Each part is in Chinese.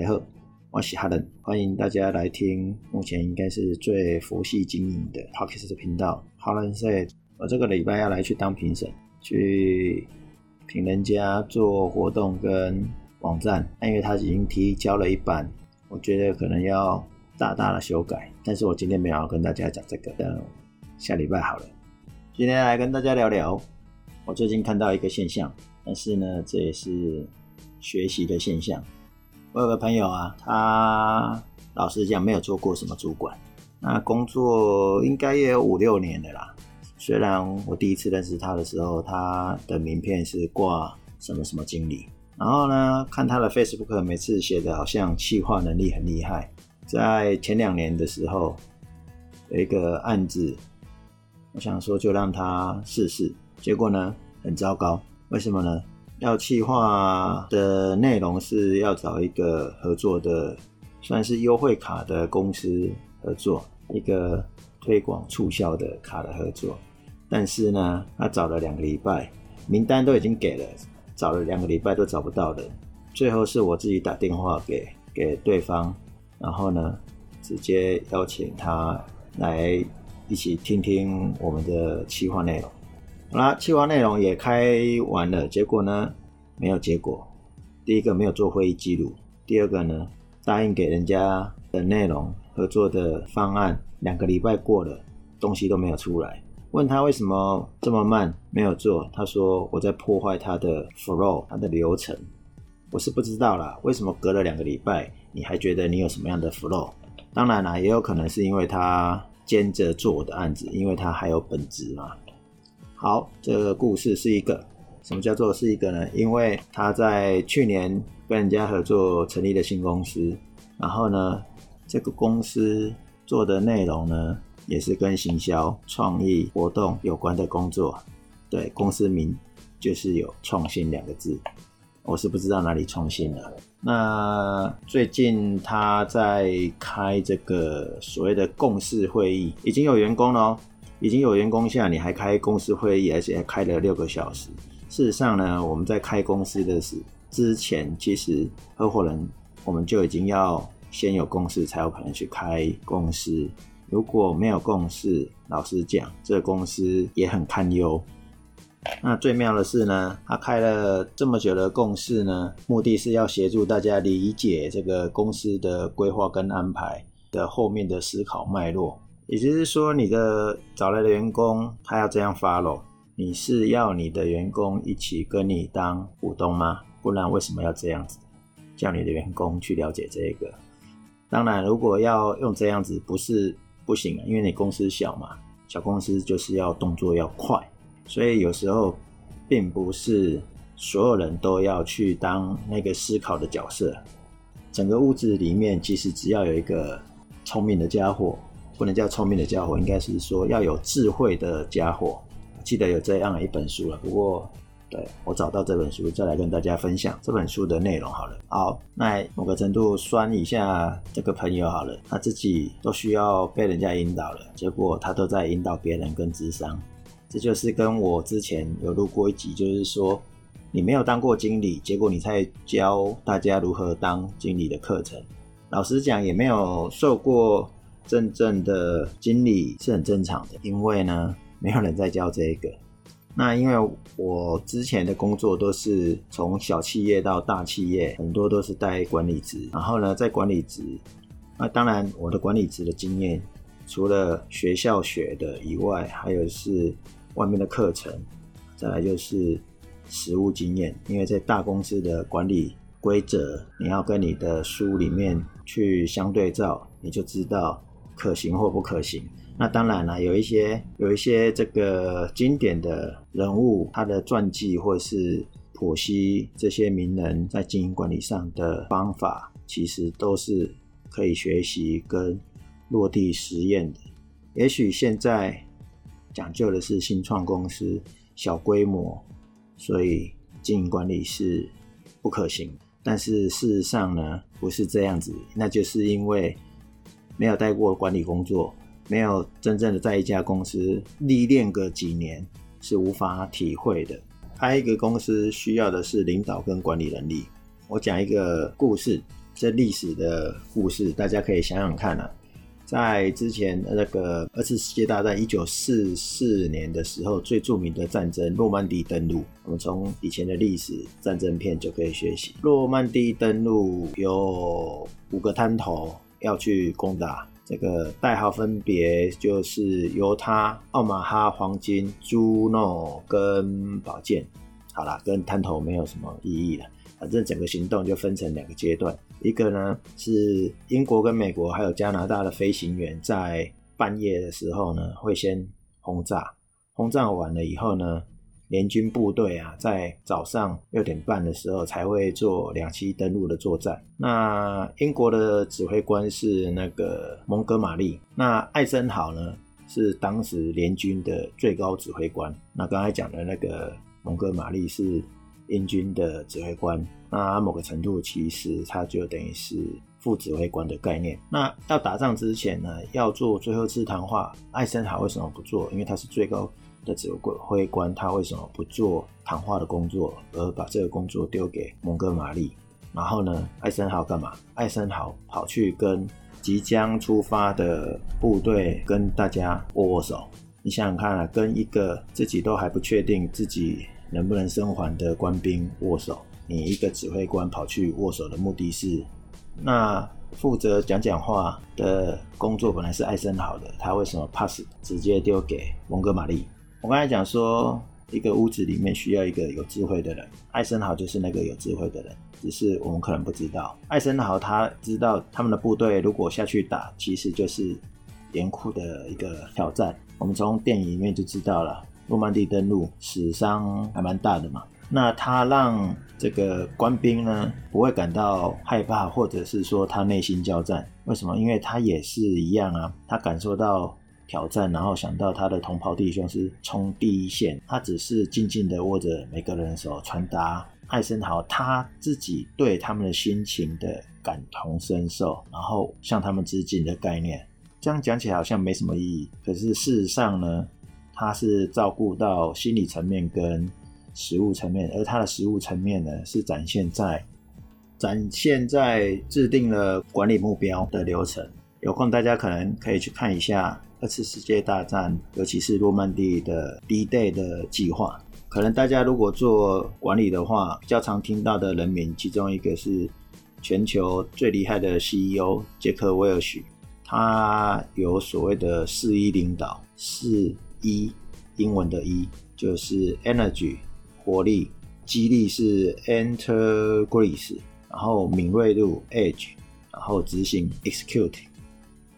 家好，我是哈伦，欢迎大家来听目前应该是最佛系经营的 Podcast 频道。哈伦 said，我这个礼拜要来去当评审，去评人家做活动跟网站，但因为他已经提交了一版，我觉得可能要大大的修改。但是我今天没有跟大家讲这个，等下礼拜好了。今天来跟大家聊聊，我最近看到一个现象，但是呢，这也是学习的现象。我有个朋友啊，他老实讲没有做过什么主管，那工作应该也有五六年的啦。虽然我第一次认识他的时候，他的名片是挂什么什么经理，然后呢，看他的 Facebook 每次写的好像企划能力很厉害。在前两年的时候，有一个案子，我想说就让他试试，结果呢很糟糕，为什么呢？要企划的内容是要找一个合作的，算是优惠卡的公司合作，一个推广促销的卡的合作。但是呢，他找了两个礼拜，名单都已经给了，找了两个礼拜都找不到人。最后是我自己打电话给给对方，然后呢，直接邀请他来一起听听我们的企划内容。好啦，计划内容也开完了，结果呢没有结果。第一个没有做会议记录，第二个呢答应给人家的内容合作的方案，两个礼拜过了，东西都没有出来。问他为什么这么慢没有做，他说我在破坏他的 flow，他的流程。我是不知道啦，为什么隔了两个礼拜你还觉得你有什么样的 flow？当然啦，也有可能是因为他兼着做我的案子，因为他还有本职嘛。好，这个故事是一个什么叫做是一个呢？因为他在去年跟人家合作成立了新公司，然后呢，这个公司做的内容呢，也是跟行销、创意活动有关的工作。对，公司名就是有创新两个字，我是不知道哪里创新了。那最近他在开这个所谓的共事会议，已经有员工了哦。已经有员工下，你还开公司会议，而且还开了六个小时。事实上呢，我们在开公司的时之前，其实合伙人我们就已经要先有共识，才有可能去开公司。如果没有共识，老实讲，这公司也很堪忧。那最妙的是呢，他开了这么久的共识呢，目的是要协助大家理解这个公司的规划跟安排的后面的思考脉络。也就是说，你的找来的员工，他要这样 follow，你是要你的员工一起跟你当股东吗？不然为什么要这样子叫你的员工去了解这个？当然，如果要用这样子，不是不行啊，因为你公司小嘛，小公司就是要动作要快，所以有时候并不是所有人都要去当那个思考的角色。整个屋子里面，其实只要有一个聪明的家伙。不能叫聪明的家伙，应该是说要有智慧的家伙。记得有这样一本书了，不过对我找到这本书，再来跟大家分享这本书的内容好了。好，那某个程度酸一下这个朋友好了，他自己都需要被人家引导了，结果他都在引导别人跟智商。这就是跟我之前有录过一集，就是说你没有当过经理，结果你在教大家如何当经理的课程。老实讲，也没有受过。真正的经理是很正常的，因为呢，没有人在教这个。那因为我之前的工作都是从小企业到大企业，很多都是带管理职。然后呢，在管理职，那当然我的管理职的经验，除了学校学的以外，还有是外面的课程，再来就是实务经验。因为在大公司的管理规则，你要跟你的书里面去相对照，你就知道。可行或不可行？那当然了，有一些有一些这个经典的人物，他的传记或是剖析这些名人在经营管理上的方法，其实都是可以学习跟落地实验的。也许现在讲究的是新创公司小规模，所以经营管理是不可行。但是事实上呢，不是这样子，那就是因为。没有带过管理工作，没有真正的在一家公司历练个几年，是无法体会的。开一个公司需要的是领导跟管理能力。我讲一个故事，这历史的故事，大家可以想想看啊。在之前那个二次世界大战一九四四年的时候，最著名的战争诺曼底登陆，我们从以前的历史战争片就可以学习。诺曼底登陆有五个滩头要去攻打，这个代号分别就是犹他、奥马哈、黄金、朱诺跟宝剑。好啦，跟滩头没有什么意义了。反正整个行动就分成两个阶段，一个呢是英国跟美国还有加拿大的飞行员在半夜的时候呢会先轰炸，轰炸完了以后呢，联军部队啊在早上六点半的时候才会做两栖登陆的作战。那英国的指挥官是那个蒙哥马利，那艾森豪呢是当时联军的最高指挥官。那刚才讲的那个蒙哥马利是。英军的指挥官，那某个程度其实他就等于是副指挥官的概念。那要打仗之前呢，要做最后一次谈话，艾森豪为什么不做？因为他是最高的指挥官，他为什么不做谈话的工作，而把这个工作丢给蒙哥马利？然后呢，艾森豪干嘛？艾森豪跑去跟即将出发的部队跟大家握握手。你想想看啊，跟一个自己都还不确定自己。能不能生还的官兵握手？你一个指挥官跑去握手的目的是？那负责讲讲话的工作本来是艾森豪的，他为什么 pass 直接丢给蒙哥马利？我刚才讲说，一个屋子里面需要一个有智慧的人，艾森豪就是那个有智慧的人，只是我们可能不知道。艾森豪他知道他们的部队如果下去打，其实就是严酷的一个挑战。我们从电影里面就知道了。诺曼底登陆死伤还蛮大的嘛，那他让这个官兵呢不会感到害怕，或者是说他内心交战？为什么？因为他也是一样啊，他感受到挑战，然后想到他的同袍弟兄是冲第一线，他只是静静的握着每个人的手，传达艾森豪他自己对他们的心情的感同身受，然后向他们致敬的概念。这样讲起来好像没什么意义，可是事实上呢？他是照顾到心理层面跟实物层面，而他的实物层面呢，是展现在展现在制定了管理目标的流程。有空大家可能可以去看一下二次世界大战，尤其是诺曼底的 D-Day 的计划。可能大家如果做管理的话，比较常听到的人名，其中一个是全球最厉害的 CEO 杰克威尔许，他有所谓的四一领导四。一英文的“一”就是 energy 活力，激励是 integrity，然后敏锐度 edge，然后执行 execute。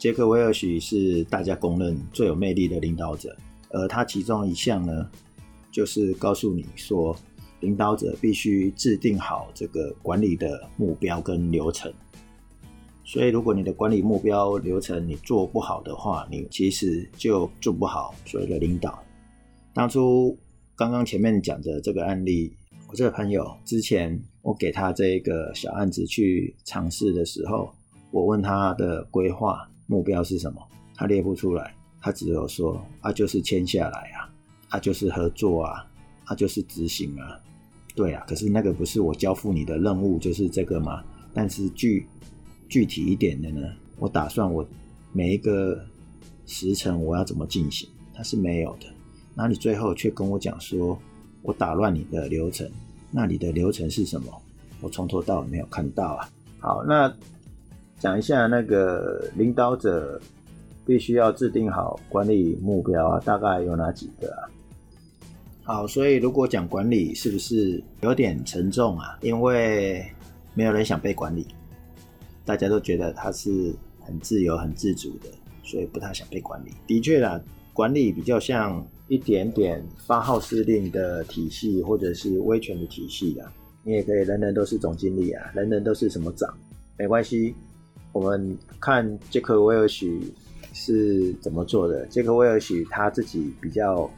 杰克威尔许是大家公认最有魅力的领导者，而他其中一项呢，就是告诉你说，领导者必须制定好这个管理的目标跟流程。所以，如果你的管理目标流程你做不好的话，你其实就做不好所谓的领导。当初刚刚前面讲的这个案例，我这个朋友之前我给他这一个小案子去尝试的时候，我问他的规划目标是什么，他列不出来，他只有说啊，就是签下来啊，啊就是合作啊，啊就是执行啊，对啊，可是那个不是我交付你的任务就是这个吗？但是具具体一点的呢，我打算我每一个时辰我要怎么进行，它是没有的。那你最后却跟我讲说，我打乱你的流程，那你的流程是什么？我从头到尾没有看到啊。好，那讲一下那个领导者必须要制定好管理目标啊，大概有哪几个啊？好，所以如果讲管理，是不是有点沉重啊？因为没有人想被管理。大家都觉得他是很自由、很自主的，所以不太想被管理。的确啦，管理比较像一点点发号施令的体系，或者是威权的体系啊。你也可以人人都是总经理啊，人人都是什么长，没关系。我们看杰克威尔许是怎么做的。杰克威尔许他自己比较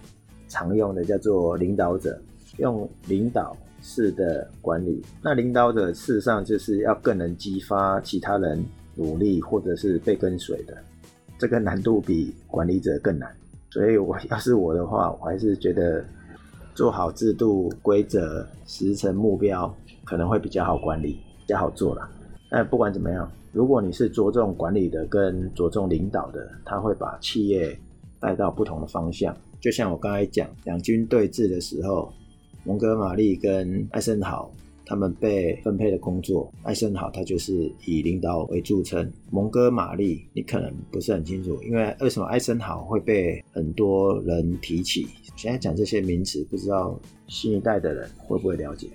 常用的叫做领导者，用领导。式的管理，那领导者事实上就是要更能激发其他人努力或者是被跟随的，这个难度比管理者更难。所以我要是我的话，我还是觉得做好制度、规则、时程、目标可能会比较好管理，比较好做了。但不管怎么样，如果你是着重管理的跟着重领导的，他会把企业带到不同的方向。就像我刚才讲，两军对峙的时候，蒙哥马利跟艾森豪他们被分配的工作，艾森豪他就是以领导为著称，蒙哥马利你可能不是很清楚，因为为什么艾森豪会被很多人提起？现在讲这些名词，不知道新一代的人会不会了解？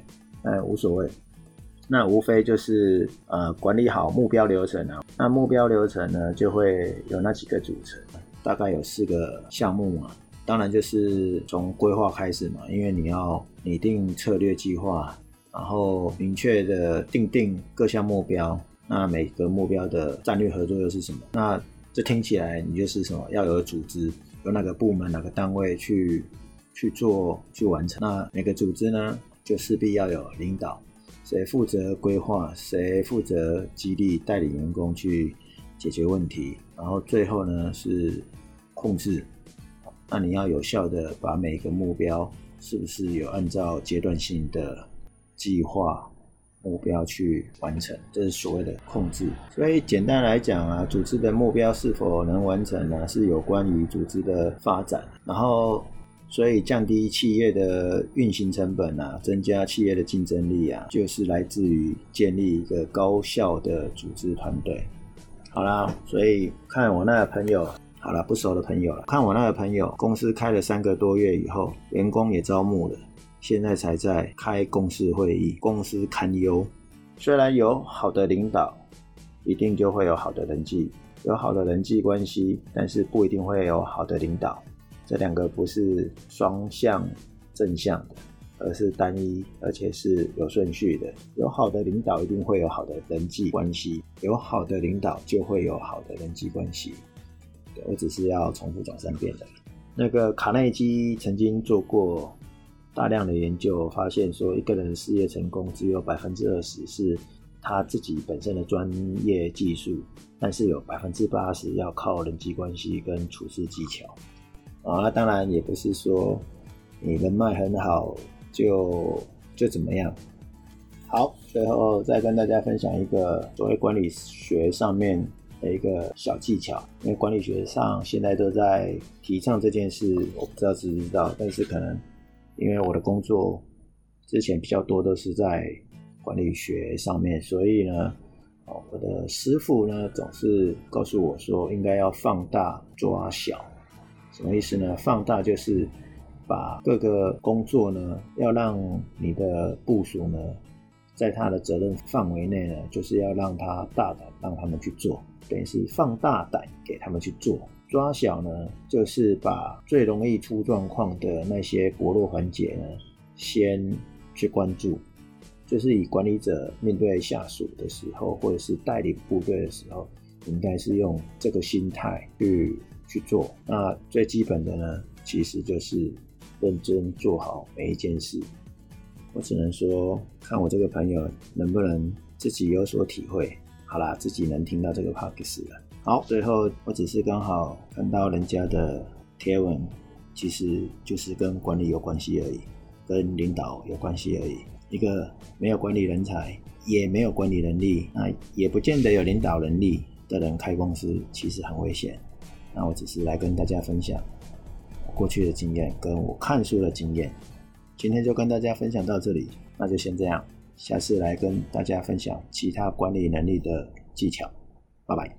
哎，无所谓。那无非就是呃管理好目标流程啊。那目标流程呢，就会有那几个组成，大概有四个项目嘛。当然就是从规划开始嘛，因为你要拟定策略计划，然后明确的定定各项目标。那每个目标的战略合作又是什么？那这听起来你就是什么？要有组织，有哪个部门、哪个单位去去做去完成。那每个组织呢，就势必要有领导。谁负责规划？谁负责激励带领员工去解决问题？然后最后呢是控制。那你要有效的把每个目标是不是有按照阶段性的计划目标去完成？这是所谓的控制。所以简单来讲啊，组织的目标是否能完成呢？是有关于组织的发展。然后。所以降低企业的运行成本啊，增加企业的竞争力啊，就是来自于建立一个高效的组织团队。好啦，所以看我那个朋友，好了，不熟的朋友了，看我那个朋友，公司开了三个多月以后，员工也招募了，现在才在开公司会议，公司堪忧。虽然有好的领导，一定就会有好的人际，有好的人际关系，但是不一定会有好的领导。这两个不是双向正向的，而是单一，而且是有顺序的。有好的领导，一定会有好的人际关系；有好的领导，就会有好的人际关系。我只是要重复讲三遍的。那个卡内基曾经做过大量的研究，发现说一个人事业成功只有百分之二十是他自己本身的专业技术，但是有百分之八十要靠人际关系跟处事技巧。啊，当然也不是说你人脉很好就就怎么样。好，最后再跟大家分享一个所谓管理学上面的一个小技巧，因为管理学上现在都在提倡这件事，我不知道知不知道，但是可能因为我的工作之前比较多都是在管理学上面，所以呢，哦，我的师傅呢总是告诉我说，应该要放大抓小。什么意思呢？放大就是把各个工作呢，要让你的部署呢，在他的责任范围内呢，就是要让他大胆让他们去做，等于是放大胆给他们去做。抓小呢，就是把最容易出状况的那些薄弱环节呢，先去关注。就是以管理者面对下属的时候，或者是带领部队的时候，应该是用这个心态去。去做，那最基本的呢，其实就是认真做好每一件事。我只能说，看我这个朋友能不能自己有所体会。好啦，自己能听到这个 p o d c a 了。好，最后我只是刚好看到人家的贴文，其实就是跟管理有关系而已，跟领导有关系而已。一个没有管理人才，也没有管理能力，那也不见得有领导能力的人开公司，其实很危险。那我只是来跟大家分享过去的经验，跟我看书的经验。今天就跟大家分享到这里，那就先这样，下次来跟大家分享其他管理能力的技巧。拜拜。